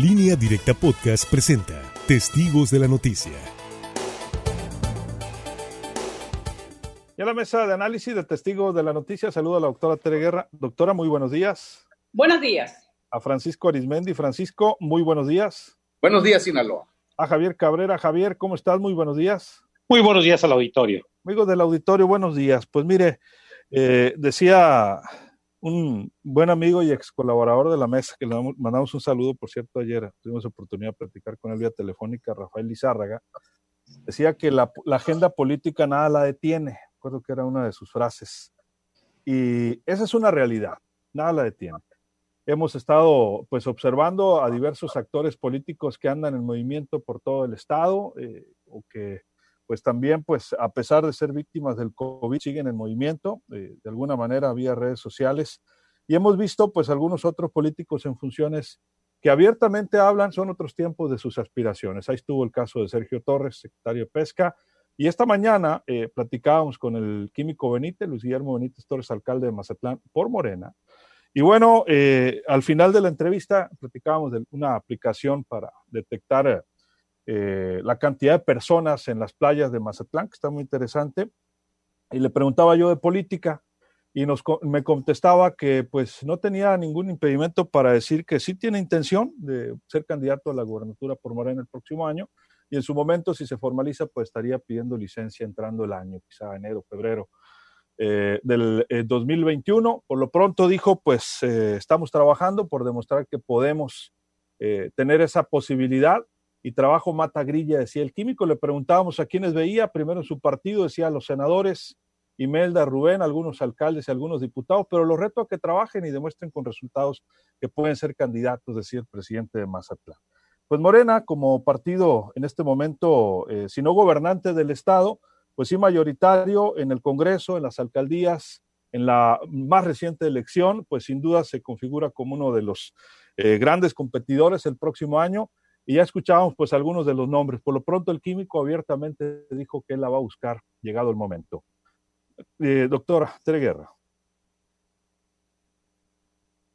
Línea Directa Podcast presenta Testigos de la Noticia. Y a la mesa de análisis de Testigos de la Noticia saluda a la doctora Tere Guerra. Doctora, muy buenos días. Buenos días. A Francisco Arismendi. Francisco, muy buenos días. Buenos días, Sinaloa. A Javier Cabrera. Javier, ¿cómo estás? Muy buenos días. Muy buenos días al auditorio. Amigos del auditorio, buenos días. Pues mire, eh, decía un buen amigo y ex colaborador de la mesa, que le mandamos un saludo, por cierto, ayer tuvimos oportunidad de platicar con él vía telefónica, Rafael Lizárraga, decía que la, agenda política nada la detiene, recuerdo que era una de sus frases, y esa es una realidad, nada la detiene. Hemos estado pues observando a diversos actores políticos que andan en movimiento por todo el estado eh, o que pues también, pues a pesar de ser víctimas del COVID, siguen en movimiento, eh, de alguna manera vía redes sociales. Y hemos visto, pues, algunos otros políticos en funciones que abiertamente hablan, son otros tiempos de sus aspiraciones. Ahí estuvo el caso de Sergio Torres, secretario de Pesca. Y esta mañana eh, platicábamos con el químico Benítez, Luis Guillermo Benítez Torres, alcalde de Mazatlán, por Morena. Y bueno, eh, al final de la entrevista platicábamos de una aplicación para detectar eh, la cantidad de personas en las playas de Mazatlán, que está muy interesante. Y le preguntaba yo de política y me contestaba que pues no tenía ningún impedimento para decir que sí tiene intención de ser candidato a la gubernatura por Morena el próximo año y en su momento si se formaliza pues estaría pidiendo licencia entrando el año, quizá enero, febrero eh, del 2021. Eh, por lo pronto dijo pues estamos trabajando por demostrar que podemos tener esa posibilidad y trabajo mata grilla, decía el químico. Le preguntábamos a quiénes veía, primero en su partido, decía a los senadores, Imelda, Rubén, algunos alcaldes y algunos diputados, pero los reto a que trabajen y demuestren con resultados que pueden ser candidatos, decía el presidente de Mazatlán. Pues Morena, como partido en este momento, eh, si no gobernante del Estado, pues sí mayoritario en el Congreso, en las alcaldías, en la más reciente elección, pues sin duda se configura como uno de los eh, grandes competidores el próximo año y ya escuchábamos pues algunos de los nombres. Por lo pronto el químico abiertamente dijo que él la va a buscar llegado el momento. Eh, doctora Tere Guerra.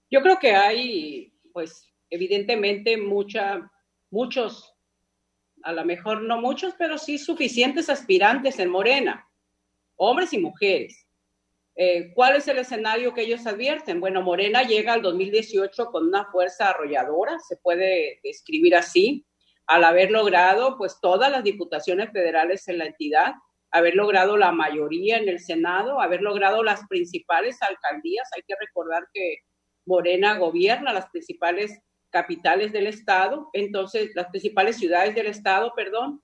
Yo creo que hay, pues, evidentemente mucha, muchos, a lo mejor no muchos, pero sí suficientes aspirantes en Morena, hombres y mujeres. Eh, ¿Cuál es el escenario que ellos advierten? Bueno, Morena llega al 2018 con una fuerza arrolladora, se puede describir así, al haber logrado pues todas las diputaciones federales en la entidad, haber logrado la mayoría en el Senado, haber logrado las principales alcaldías. Hay que recordar que Morena gobierna las principales capitales del estado, entonces las principales ciudades del estado, perdón,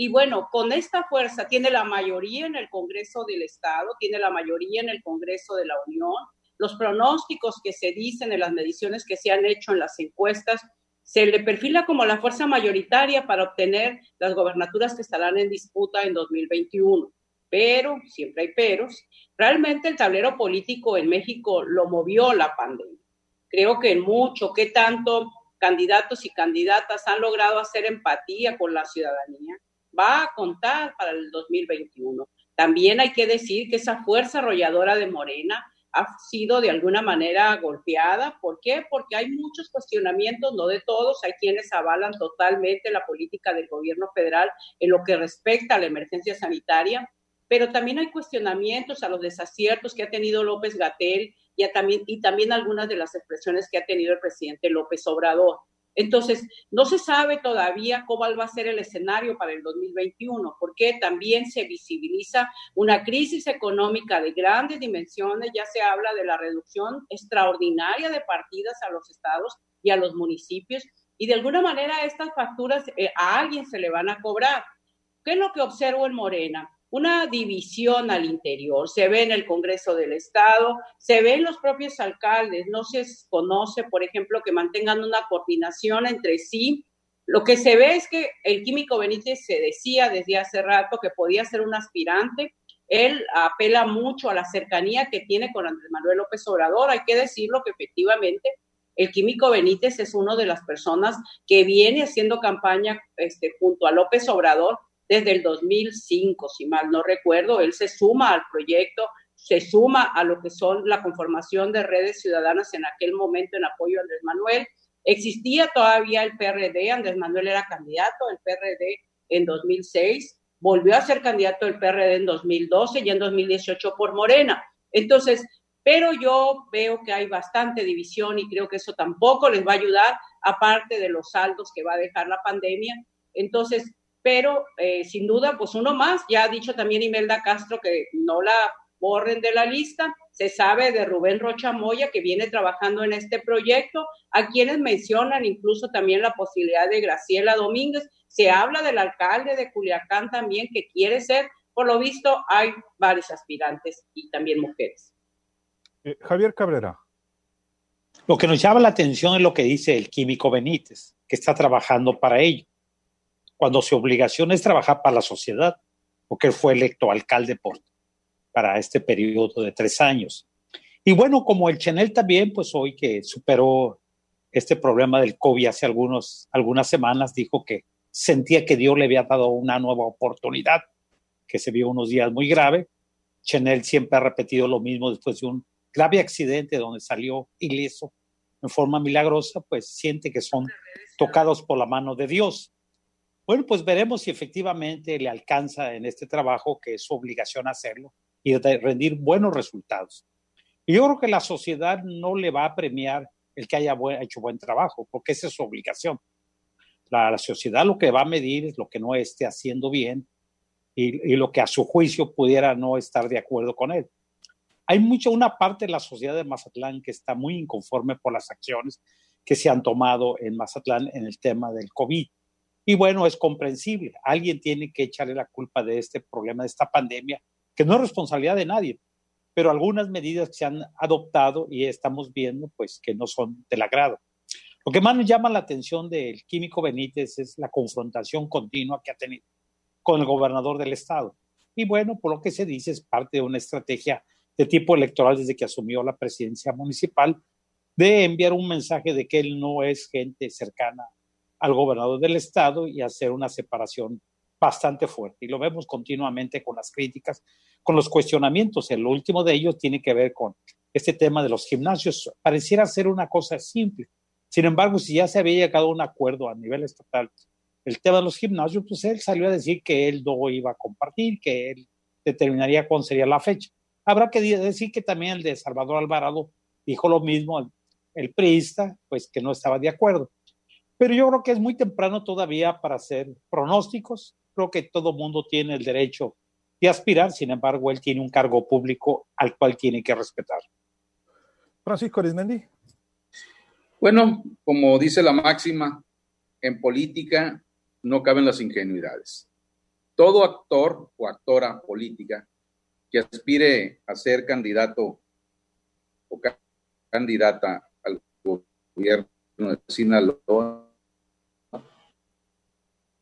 y bueno, con esta fuerza tiene la mayoría en el Congreso del Estado, tiene la mayoría en el Congreso de la Unión. Los pronósticos que se dicen en las mediciones que se han hecho en las encuestas, se le perfila como la fuerza mayoritaria para obtener las gobernaturas que estarán en disputa en 2021. Pero, siempre hay peros, realmente el tablero político en México lo movió la pandemia. Creo que en mucho, que tanto candidatos y candidatas han logrado hacer empatía con la ciudadanía, va a contar para el 2021. También hay que decir que esa fuerza arrolladora de Morena ha sido de alguna manera golpeada. ¿Por qué? Porque hay muchos cuestionamientos, no de todos, hay quienes avalan totalmente la política del gobierno federal en lo que respecta a la emergencia sanitaria, pero también hay cuestionamientos a los desaciertos que ha tenido López Gatel y, también, y algunas de las expresiones que ha tenido el presidente López Obrador. Entonces, no se sabe todavía cómo va a ser el escenario para el 2021, porque también se visibiliza una crisis económica de grandes dimensiones, ya se habla de la reducción extraordinaria de partidas a los estados y a los municipios, y de alguna manera estas facturas eh, a alguien se le van a cobrar. ¿Qué es lo que observo en Morena? Una división al interior. Se ve en el Congreso del Estado, se ve en los propios alcaldes. No se conoce, por ejemplo, que mantengan una coordinación entre sí. Lo que se ve es que el químico Benítez se decía desde hace rato que podía ser un aspirante. Él apela mucho a la cercanía que tiene con Andrés Manuel López Obrador. Hay que decirlo que efectivamente el químico Benítez es una de las personas que viene haciendo campaña este, junto a López Obrador desde el 2005, si mal no recuerdo. Él se suma al proyecto, se suma a lo que son la conformación de redes ciudadanas en aquel momento en apoyo a Andrés Manuel. Existía todavía el PRD, Andrés Manuel era candidato del PRD en 2006, volvió a ser candidato del PRD en 2012 y en 2018 por Morena. Entonces, pero yo veo que hay bastante división y creo que eso tampoco les va a ayudar, aparte de los saldos que va a dejar la pandemia. Entonces, pero eh, sin duda, pues uno más, ya ha dicho también Imelda Castro que no la borren de la lista. Se sabe de Rubén Rocha Moya, que viene trabajando en este proyecto, a quienes mencionan incluso también la posibilidad de Graciela Domínguez. Se habla del alcalde de Culiacán también, que quiere ser. Por lo visto, hay varios aspirantes y también mujeres. Eh, Javier Cabrera. Lo que nos llama la atención es lo que dice el químico Benítez, que está trabajando para ello, cuando su obligación es trabajar para la sociedad, porque él fue electo alcalde por para este periodo de tres años. Y bueno, como el Chanel también, pues hoy que superó este problema del COVID hace algunos, algunas semanas, dijo que sentía que Dios le había dado una nueva oportunidad, que se vio unos días muy grave. Chanel siempre ha repetido lo mismo después de un grave accidente donde salió ileso en forma milagrosa, pues siente que son tocados por la mano de Dios. Bueno, pues veremos si efectivamente le alcanza en este trabajo, que es su obligación hacerlo, y rendir buenos resultados. Y yo creo que la sociedad no le va a premiar el que haya hecho buen trabajo, porque esa es su obligación. La, sociedad lo que va a medir es lo que no esté haciendo bien y, y, lo que a su juicio pudiera no estar de acuerdo con él. Hay mucha, una parte de la sociedad de Mazatlán que está muy inconforme por las acciones que se han tomado en Mazatlán en el tema del COVID. Y bueno, es comprensible. Alguien tiene que echarle la culpa de este problema, de esta pandemia, que no es responsabilidad de nadie, pero algunas medidas que se han adoptado y estamos viendo pues que no son del agrado. Lo que más nos llama la atención del químico Benítez es la confrontación continua que ha tenido con el gobernador del estado. Y bueno, por lo que se dice, es parte de una estrategia de tipo electoral desde que asumió la presidencia municipal de enviar un mensaje de que él no es gente cercana al gobernador del estado y hacer una separación bastante fuerte. Y lo vemos continuamente con las críticas con los cuestionamientos. El último de ellos tiene que ver con este tema de los gimnasios. Pareciera ser una cosa simple. Sin embargo, si ya se había llegado a un acuerdo a nivel estatal, el tema de los gimnasios, pues él salió a decir que él no iba a compartir, que él determinaría cuándo sería la fecha. Habrá que decir que también el de Salvador Alvarado dijo lo mismo, el, el priista, pues que no estaba de acuerdo. Pero yo creo que es muy temprano todavía para hacer pronósticos. Creo que todo mundo tiene el derecho y aspirar, sin embargo, él tiene un cargo público al cual tiene que respetar. Francisco Arizmendi. Bueno, como dice la máxima, en política no caben las ingenuidades. Todo actor o actora política que aspire a ser candidato o candidata al gobierno de Sinaloa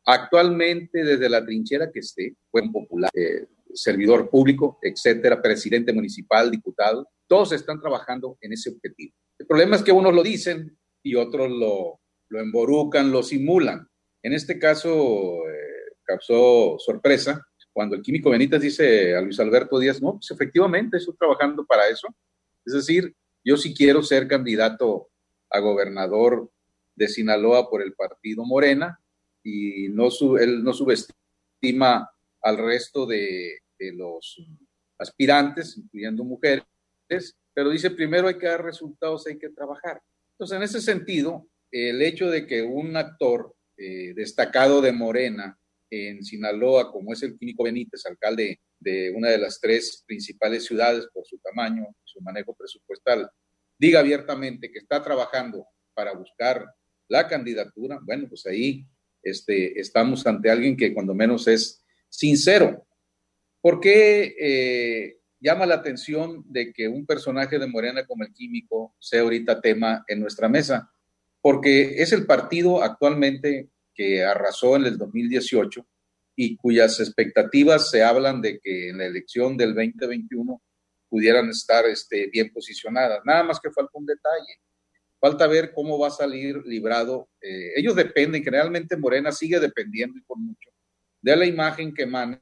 Actualmente, desde la trinchera que esté, buen popular, eh, servidor público, etcétera, presidente municipal, diputado, todos están trabajando en ese objetivo. El problema es que unos lo dicen y otros lo, lo emborucan, lo simulan. En este caso, eh, causó sorpresa cuando el químico Benítez dice a Luis Alberto Díaz, no, pues efectivamente estoy trabajando para eso. Es decir, yo sí quiero ser candidato a gobernador de Sinaloa por el partido Morena, y no él no subestima al resto de, los aspirantes, incluyendo mujeres, pero dice primero hay que dar resultados, hay que trabajar. Entonces, en ese sentido, el hecho de que un actor eh, destacado de Morena en Sinaloa, como es el Químico Benítez, alcalde de una de las tres principales ciudades por su tamaño, su manejo presupuestal, diga abiertamente que está trabajando para buscar la candidatura, bueno, pues ahí este, estamos ante alguien que cuando menos es sincero. ¿Por qué eh, llama la atención de que un personaje de Morena como el químico sea ahorita tema en nuestra mesa? Porque es el partido actualmente que arrasó en el 2018 y cuyas expectativas se hablan de que en la elección del 2021 pudieran estar este, bien posicionadas. Nada más que falta un detalle. Falta ver cómo va a salir librado. Eh, ellos dependen, generalmente Morena sigue dependiendo y por mucho, de la imagen que emana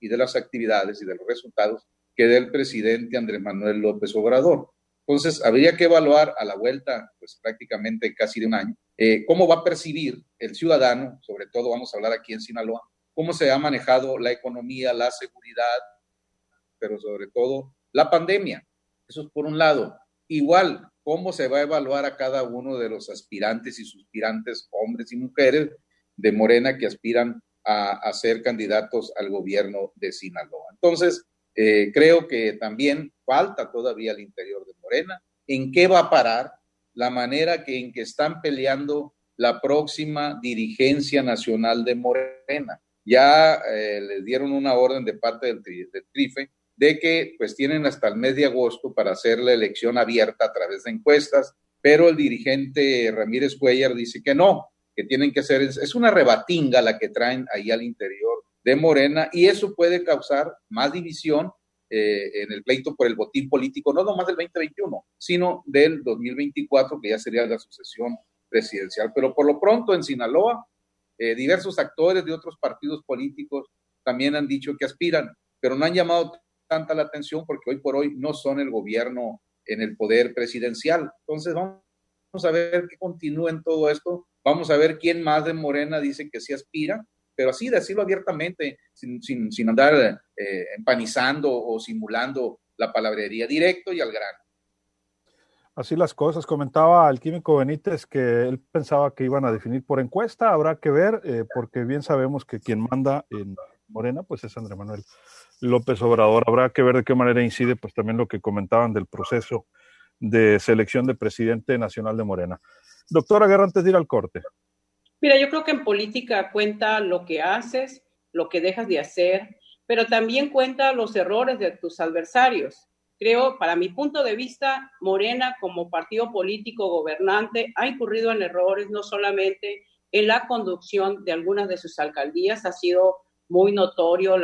y de las actividades y de los resultados que dé el presidente Andrés Manuel López Obrador. Entonces, habría que evaluar a la vuelta, pues prácticamente casi de un año, eh, cómo va a percibir el ciudadano, sobre todo vamos a hablar aquí en Sinaloa, cómo se ha manejado la economía, la seguridad, pero sobre todo la pandemia. Eso es por un lado. Igual, cómo se va a evaluar a cada uno de los aspirantes y suspirantes, hombres y mujeres de Morena que aspiran a, ser candidatos al gobierno de Sinaloa. Entonces, eh, creo que también falta todavía al interior de Morena. ¿En qué va a parar la manera en que están peleando la próxima dirigencia nacional de Morena? Ya eh, les dieron una orden de parte del, del TRIFE de que pues tienen hasta el mes de agosto para hacer la elección abierta a través de encuestas, pero el dirigente Ramírez Cuellar dice que no, que tienen que hacer, es una rebatinga la que traen ahí al interior de Morena y eso puede causar más división eh, en el pleito por el botín político, no nomás del 2021, sino del 2024, que ya sería la sucesión presidencial. Pero por lo pronto en Sinaloa, eh, diversos actores de otros partidos políticos también han dicho que aspiran, pero no han llamado tanta la atención porque hoy por hoy no son el gobierno en el poder presidencial. Entonces vamos a ver qué continúa en todo esto. Vamos a ver quién más de Morena dice que sí aspira, pero así decirlo abiertamente, sin, sin, sin andar eh, empanizando o simulando la palabrería directo y al grano. Así las cosas. Comentaba el químico Benítez que él pensaba que iban a definir por encuesta. Habrá que ver, eh, porque bien sabemos que quien manda en Morena, pues es Andrés Manuel López Obrador. Habrá que ver de qué manera incide, pues también lo que comentaban del proceso de selección de presidente nacional de Morena. Doctora Guerra, antes de ir al corte. Mira, yo creo que en política cuenta lo que haces, lo que dejas de hacer, pero también cuenta los errores de tus adversarios. Creo, para mi punto de vista, Morena como partido político gobernante ha incurrido en errores no solamente en la conducción de algunas de sus alcaldías, ha sido muy notorio,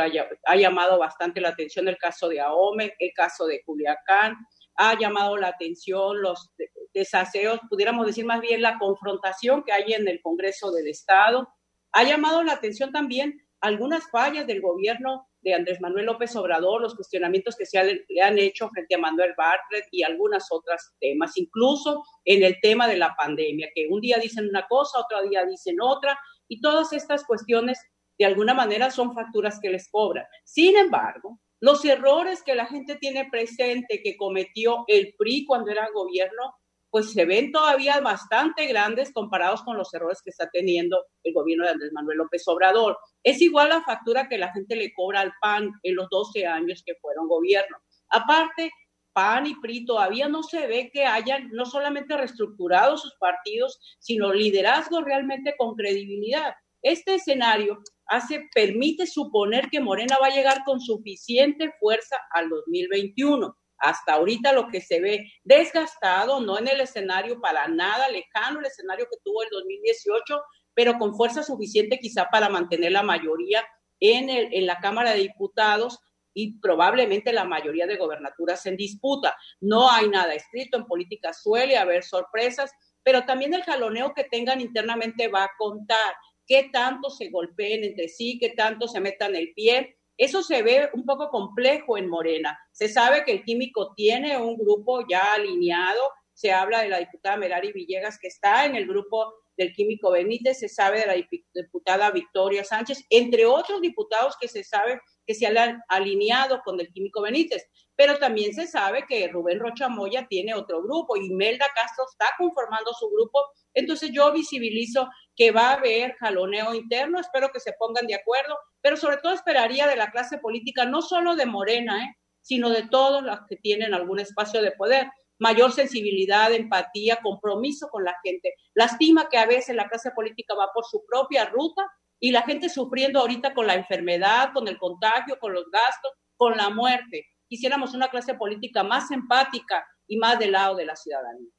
ha llamado bastante la atención el caso de Ahome, el caso de Culiacán, ha llamado la atención los desaseos, pudiéramos decir más bien la confrontación que hay en el Congreso del Estado, ha llamado la atención también algunas fallas del gobierno de Andrés Manuel López Obrador, los cuestionamientos que se le han hecho frente a Manuel Bartlett y algunas otras temas, incluso en el tema de la pandemia, que un día dicen una cosa, otro día dicen otra, y todas estas cuestiones de alguna manera son facturas que les cobran. Sin embargo, los errores que la gente tiene presente que cometió el PRI cuando era gobierno, pues se ven todavía bastante grandes comparados con los errores que está teniendo el gobierno de Andrés Manuel López Obrador. Es igual la factura que la gente le cobra al PAN en los 12 años que fueron gobierno. Aparte, PAN y PRI todavía no se ve que hayan no solamente reestructurado sus partidos, sino liderazgo realmente con credibilidad. Este escenario hace, permite suponer que Morena va a llegar con suficiente fuerza al 2021. Hasta ahorita lo que se ve desgastado, no en el escenario para nada lejano, el escenario que tuvo el 2018, pero con fuerza suficiente quizá para mantener la mayoría en, el, en la Cámara de Diputados y probablemente la mayoría de gobernaturas en disputa. No hay nada escrito, en política suele haber sorpresas, pero también el jaloneo que tengan internamente va a contar qué tanto se golpeen entre sí, qué tanto se metan el pie. Eso se ve un poco complejo en Morena. Se sabe que el químico tiene un grupo ya alineado. Se habla de la diputada Merari Villegas que está en el grupo del químico Benítez, se sabe de la diputada Victoria Sánchez, entre otros diputados que se sabe que se han alineado con el químico Benítez. Pero también se sabe que Rubén Rocha Moya tiene otro grupo y Melda Castro está conformando su grupo. Entonces yo visibilizo que va a haber jaloneo interno, espero que se pongan de acuerdo, pero sobre todo esperaría de la clase política, no solo de Morena, ¿eh? sino de todos los que tienen algún espacio de poder mayor sensibilidad, empatía, compromiso con la gente. Lastima que a veces la clase política va por su propia ruta y la gente sufriendo ahorita con la enfermedad, con el contagio, con los gastos, con la muerte. Quisiéramos una clase política más empática y más del lado de la ciudadanía.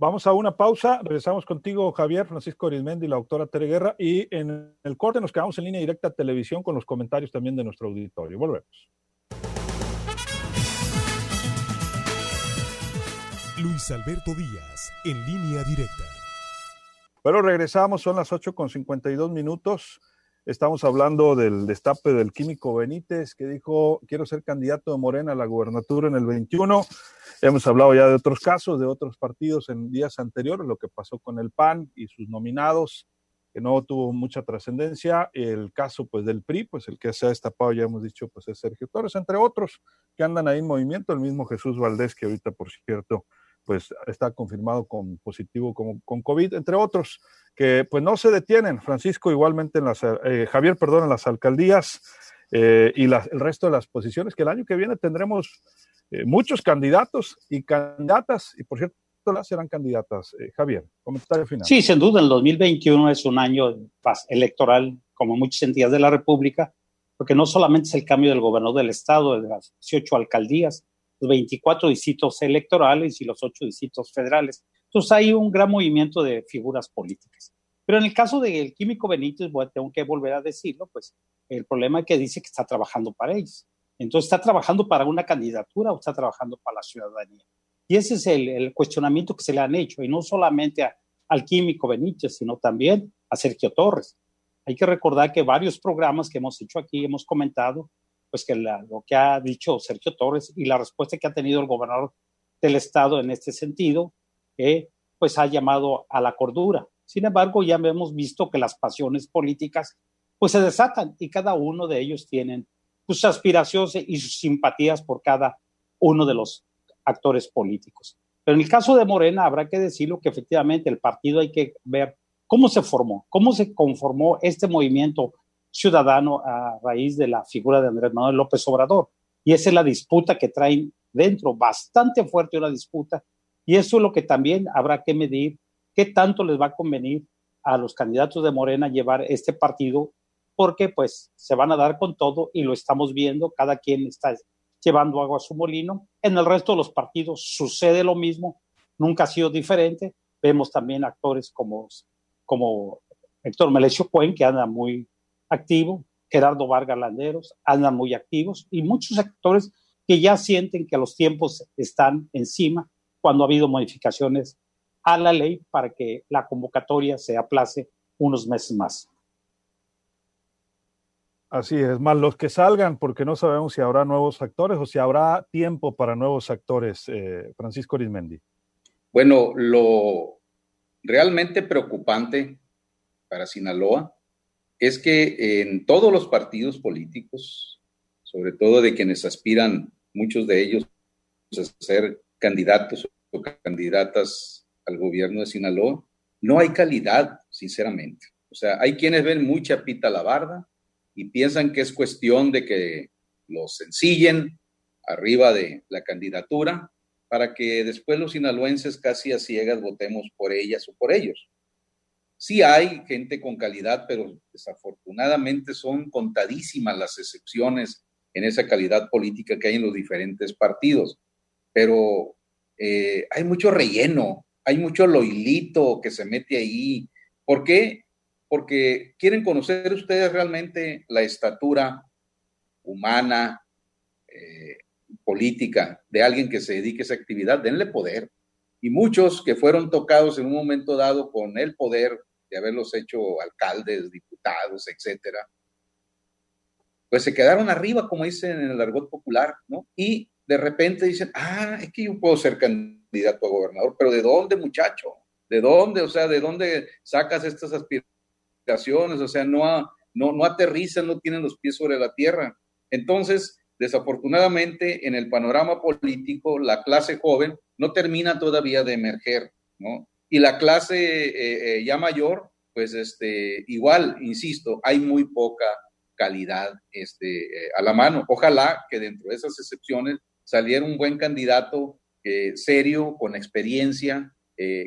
Vamos a una pausa. Regresamos contigo, Javier Francisco Arismendi la doctora Tere Guerra. Y en el corte nos quedamos en línea directa a televisión con los comentarios también de nuestro auditorio. Volvemos. Luis Alberto Díaz, en línea directa. Bueno, regresamos, son las 8 con 52 minutos. Estamos hablando del destape del químico Benítez, que dijo, quiero ser candidato de Morena a la gubernatura en el 21. Hemos hablado ya de otros casos, de otros partidos en días anteriores, lo que pasó con el PAN y sus nominados, que no tuvo mucha trascendencia. El caso pues del PRI, pues el que se ha destapado, ya hemos dicho, pues es Sergio Torres, entre otros que andan ahí en movimiento, el mismo Jesús Valdés, que ahorita, por cierto, pues está confirmado con positivo con, con COVID, entre otros, que pues no se detienen. Francisco, igualmente en las, eh, Javier, perdón, en las alcaldías eh, y las, el resto de las posiciones, que el año que viene tendremos eh, muchos candidatos y candidatas, y por cierto, las serán candidatas. Javier, comentario final. Sí, sin duda, el 2021 es un año electoral, como muchas entidades de la República, porque no solamente es el cambio del gobernador del Estado, de las 18 alcaldías, los 24 distritos electorales y los 8 distritos federales. Entonces hay un gran movimiento de figuras políticas. Pero en el caso del químico Benítez, bueno, tengo que volver a decirlo, pues el problema es que dice que está trabajando para ellos. Entonces, ¿está trabajando para una candidatura o está trabajando para la ciudadanía? Y ese es el, cuestionamiento que se le han hecho, y no solamente al químico Benítez, sino también a Sergio Torres. Hay que recordar que varios programas que hemos hecho aquí, hemos comentado, pues que lo que ha dicho Sergio Torres y la respuesta que ha tenido el gobernador del estado en este sentido, eh, pues ha llamado a la cordura. Sin embargo, ya hemos visto que las pasiones políticas pues se desatan y cada uno de ellos tienen sus aspiraciones y sus simpatías por cada uno de los actores políticos. Pero en el caso de Morena habrá que decirlo que efectivamente el partido hay que ver cómo se formó, cómo se conformó este movimiento ciudadano a raíz de la figura de Andrés Manuel López Obrador. Y esa es la disputa que traen dentro, bastante fuerte una disputa. Y eso es lo que también habrá que medir, qué tanto les va a convenir a los candidatos de Morena llevar este partido, porque pues se van a dar con todo y lo estamos viendo, cada quien está llevando agua a su molino. En el resto de los partidos sucede lo mismo, nunca ha sido diferente. Vemos también actores como, como Héctor Melesio Cuen, que anda muy activo, Gerardo Vargas Landeros, andan muy activos y muchos actores que ya sienten que los tiempos están encima cuando ha habido modificaciones a la ley para que la convocatoria se aplace unos meses más. Así es, más los que salgan, porque no sabemos si habrá nuevos actores o si habrá tiempo para nuevos actores, eh, Francisco Arismendi. Bueno, lo realmente preocupante para Sinaloa es que en todos los partidos políticos, sobre todo de quienes aspiran, muchos de ellos, a ser candidatos o candidatas al gobierno de Sinaloa, no hay calidad, sinceramente. O sea, hay quienes ven mucha pita la barda y piensan que es cuestión de que los sencillen arriba de la candidatura para que después los sinaloenses casi a ciegas votemos por ellas o por ellos. Sí hay gente con calidad, pero desafortunadamente son contadísimas las excepciones en esa calidad política que hay en los diferentes partidos. Pero eh, hay mucho relleno, hay mucho loilito que se mete ahí. ¿Por qué? Porque quieren conocer ustedes realmente la estatura humana, eh, política de alguien que se dedique a esa actividad, denle poder. Y muchos que fueron tocados en un momento dado con el poder de haberlos hecho alcaldes, diputados, etcétera, pues se quedaron arriba, como dicen en el argot popular, ¿no? Y de repente dicen, ah, es que yo puedo ser candidato a gobernador, pero ¿de dónde, muchacho? ¿De dónde? O sea, ¿de dónde sacas estas aspiraciones? O sea, no, no, aterrizan, no tienen los pies sobre la tierra. Entonces, desafortunadamente, en el panorama político, la clase joven no termina todavía de emerger, ¿no? Y la clase eh, eh, ya mayor, pues este, igual, insisto, hay muy poca calidad este, eh, a la mano. Ojalá que dentro de esas excepciones saliera un buen candidato serio, con experiencia,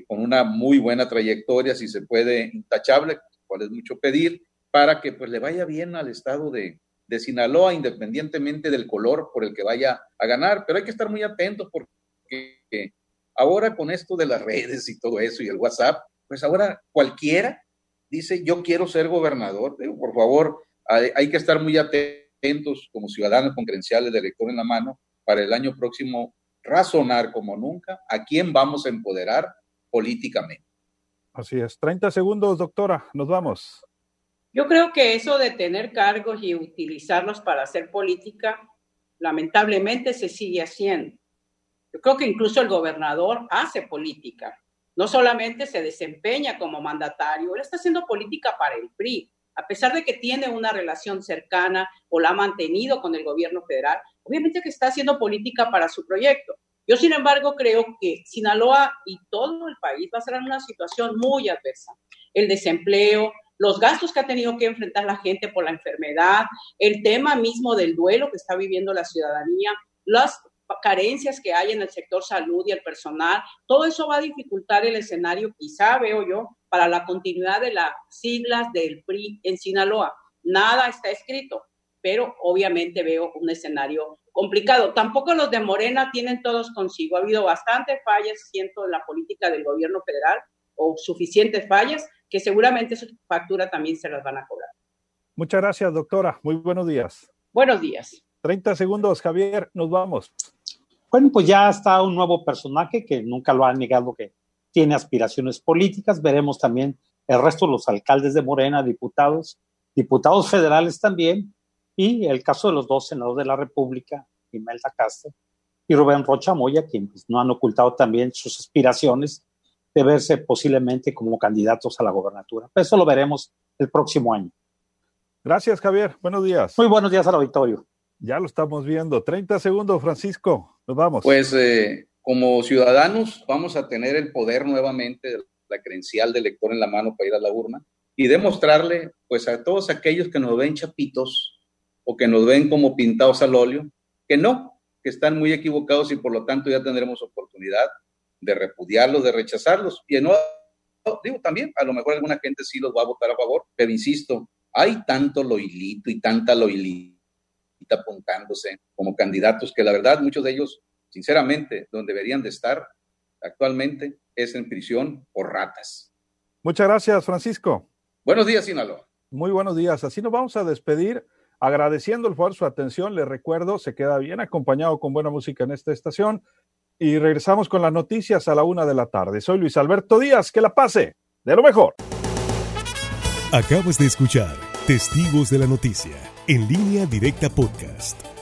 con una muy buena trayectoria, si se puede, intachable, es mucho pedir, para que pues le vaya bien al estado de, de Sinaloa, independientemente del color por el que vaya a ganar. Pero hay que estar muy atentos porque Ahora con esto de las redes y todo eso y el WhatsApp, pues ahora cualquiera dice, yo quiero ser gobernador. por favor, hay, que estar muy atentos como ciudadanos con credenciales de elector en la mano para el año próximo razonar como nunca a quién vamos a empoderar políticamente. Así es. 30 segundos, doctora. Nos vamos. Yo creo que eso de tener cargos y utilizarlos para hacer política, lamentablemente se sigue haciendo Yo creo que incluso el gobernador hace política. No solamente se desempeña como mandatario, él está haciendo política para el PRI. A pesar de que tiene una relación cercana o la ha mantenido con el gobierno federal, obviamente que está haciendo política para su proyecto. Yo, sin embargo, creo que Sinaloa y todo el país va a ser en una situación muy adversa. El desempleo, los gastos que ha tenido que enfrentar la gente por la enfermedad, el tema mismo del duelo que está viviendo la ciudadanía, las carencias que hay en el sector salud y el personal, todo eso va a dificultar el escenario, quizá veo yo, para la continuidad de las siglas del PRI en Sinaloa. Nada está escrito, pero obviamente veo un escenario complicado. Tampoco los de Morena tienen todos consigo. Ha habido bastantes fallas, siento, en la política del gobierno federal o suficientes fallas que seguramente su factura también se las van a cobrar. Muchas gracias, doctora. Muy buenos días. Buenos días. 30 segundos, Javier, nos vamos. Bueno, pues ya está un nuevo personaje que nunca lo ha negado que tiene aspiraciones políticas. Veremos también el resto de los alcaldes de Morena, diputados, diputados federales también, y el caso de los dos senadores de la República, Imelda Castro y Rubén Rocha Moya, quienes no han ocultado también sus aspiraciones de verse posiblemente como candidatos a la gobernatura. Pero eso lo veremos el próximo año. Gracias, Javier. Buenos días. Muy buenos días al auditorio. Ya lo estamos viendo. 30 segundos, Francisco. Nos vamos. Pues eh, como ciudadanos vamos a tener el poder nuevamente de la credencial de elector en la mano para ir a la urna y demostrarle pues a todos aquellos que nos ven chapitos o que nos ven como pintados al óleo, que no, que están muy equivocados y por lo tanto ya tendremos oportunidad de repudiarlos, de rechazarlos. Y no, digo también, a lo mejor alguna gente sí los va a votar a favor, pero insisto, hay tanto loilito y tanta loilita apuntándose como candidatos que la verdad muchos de ellos, sinceramente, donde deberían de estar actualmente es en prisión por ratas. Muchas gracias, Francisco. Buenos días, Sinaloa. Muy buenos días. Así nos vamos a despedir agradeciendo el favor su atención. Les recuerdo, se queda bien acompañado con buena música en esta estación y regresamos con las noticias a la una de la tarde. Soy Luis Alberto Díaz, que la pase de lo mejor. Acabas de escuchar Testigos de la Noticia, en línea directa podcast.